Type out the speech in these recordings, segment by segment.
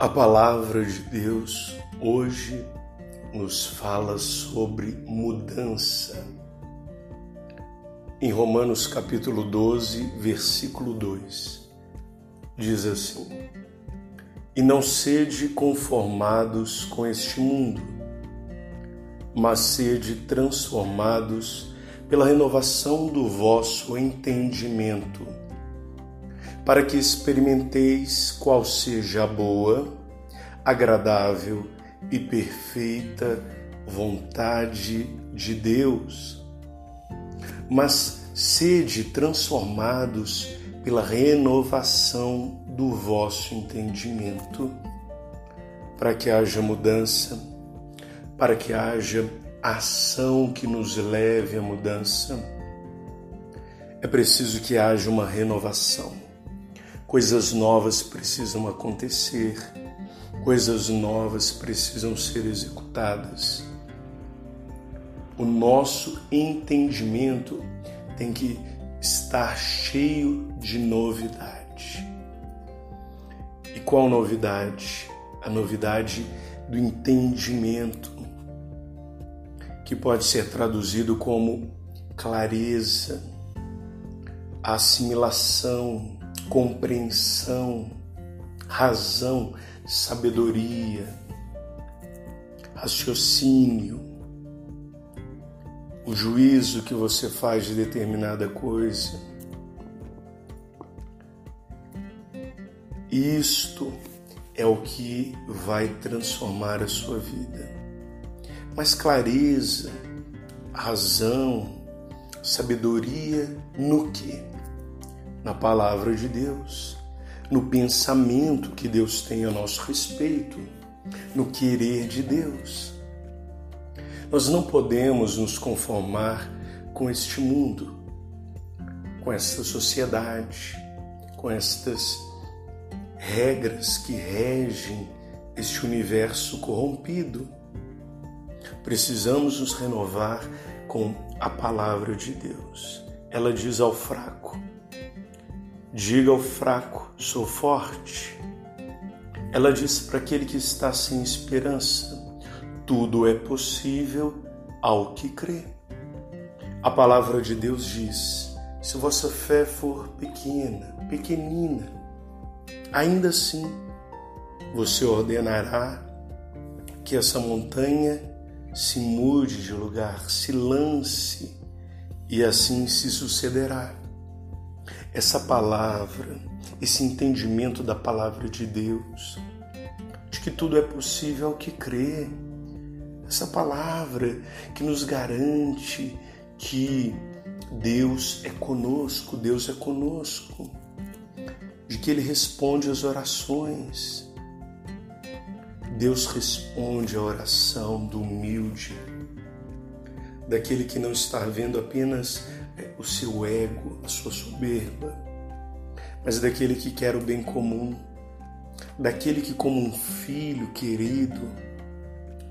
A palavra de Deus hoje nos fala sobre mudança. Em Romanos capítulo 12, versículo 2, diz assim: E não sede conformados com este mundo, mas sede transformados pela renovação do vosso entendimento para que experimenteis qual seja a boa, agradável e perfeita vontade de Deus. Mas sede transformados pela renovação do vosso entendimento, para que haja mudança, para que haja ação que nos leve à mudança. É preciso que haja uma renovação Coisas novas precisam acontecer, coisas novas precisam ser executadas. O nosso entendimento tem que estar cheio de novidade. E qual novidade? A novidade do entendimento, que pode ser traduzido como clareza, assimilação, compreensão, razão, sabedoria, raciocínio, o juízo que você faz de determinada coisa. Isto é o que vai transformar a sua vida. Mas clareza, razão, sabedoria no que? Na palavra de Deus, no pensamento que Deus tem a nosso respeito, no querer de Deus. Nós não podemos nos conformar com este mundo, com esta sociedade, com estas regras que regem este universo corrompido. Precisamos nos renovar com a palavra de Deus. Ela diz ao fraco: Diga ao fraco: sou forte. Ela disse para aquele que está sem esperança: tudo é possível ao que crê. A palavra de Deus diz: se vossa fé for pequena, pequenina, ainda assim você ordenará que essa montanha se mude de lugar, se lance, e assim se sucederá essa palavra, esse entendimento da palavra de Deus, de que tudo é possível ao que crê. Essa palavra que nos garante que Deus é conosco, Deus é conosco, de que Ele responde às orações. Deus responde à oração do humilde, daquele que não está vendo apenas o seu ego, a sua soberba, mas daquele que quer o bem comum, daquele que, como um filho querido,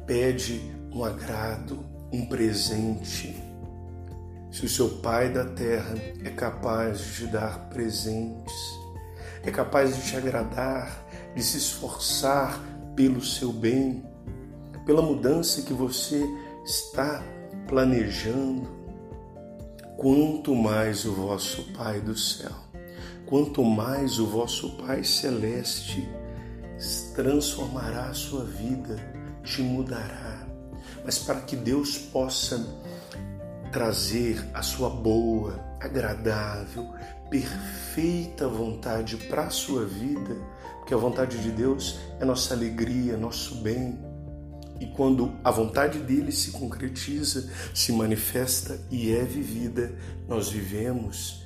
pede um agrado, um presente. Se o seu Pai da terra é capaz de te dar presentes, é capaz de te agradar, de se esforçar pelo seu bem, pela mudança que você está planejando, quanto mais o vosso Pai do céu, quanto mais o vosso Pai celeste transformará a sua vida, te mudará. Mas para que Deus possa trazer a sua boa, agradável, perfeita vontade para a sua vida, porque a vontade de Deus é nossa alegria, nosso bem, e quando a vontade dele se concretiza, se manifesta e é vivida, nós vivemos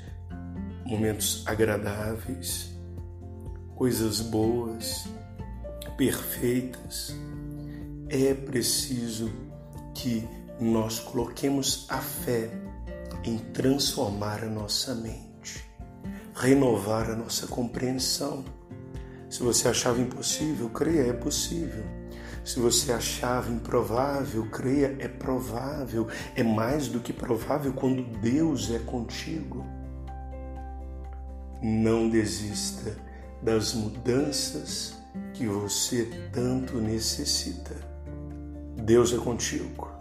momentos agradáveis, coisas boas, perfeitas. É preciso que nós coloquemos a fé em transformar a nossa mente, renovar a nossa compreensão. Se você achava impossível, creia, é possível se você achava improvável, creia, é provável, é mais do que provável quando Deus é contigo. Não desista das mudanças que você tanto necessita. Deus é contigo.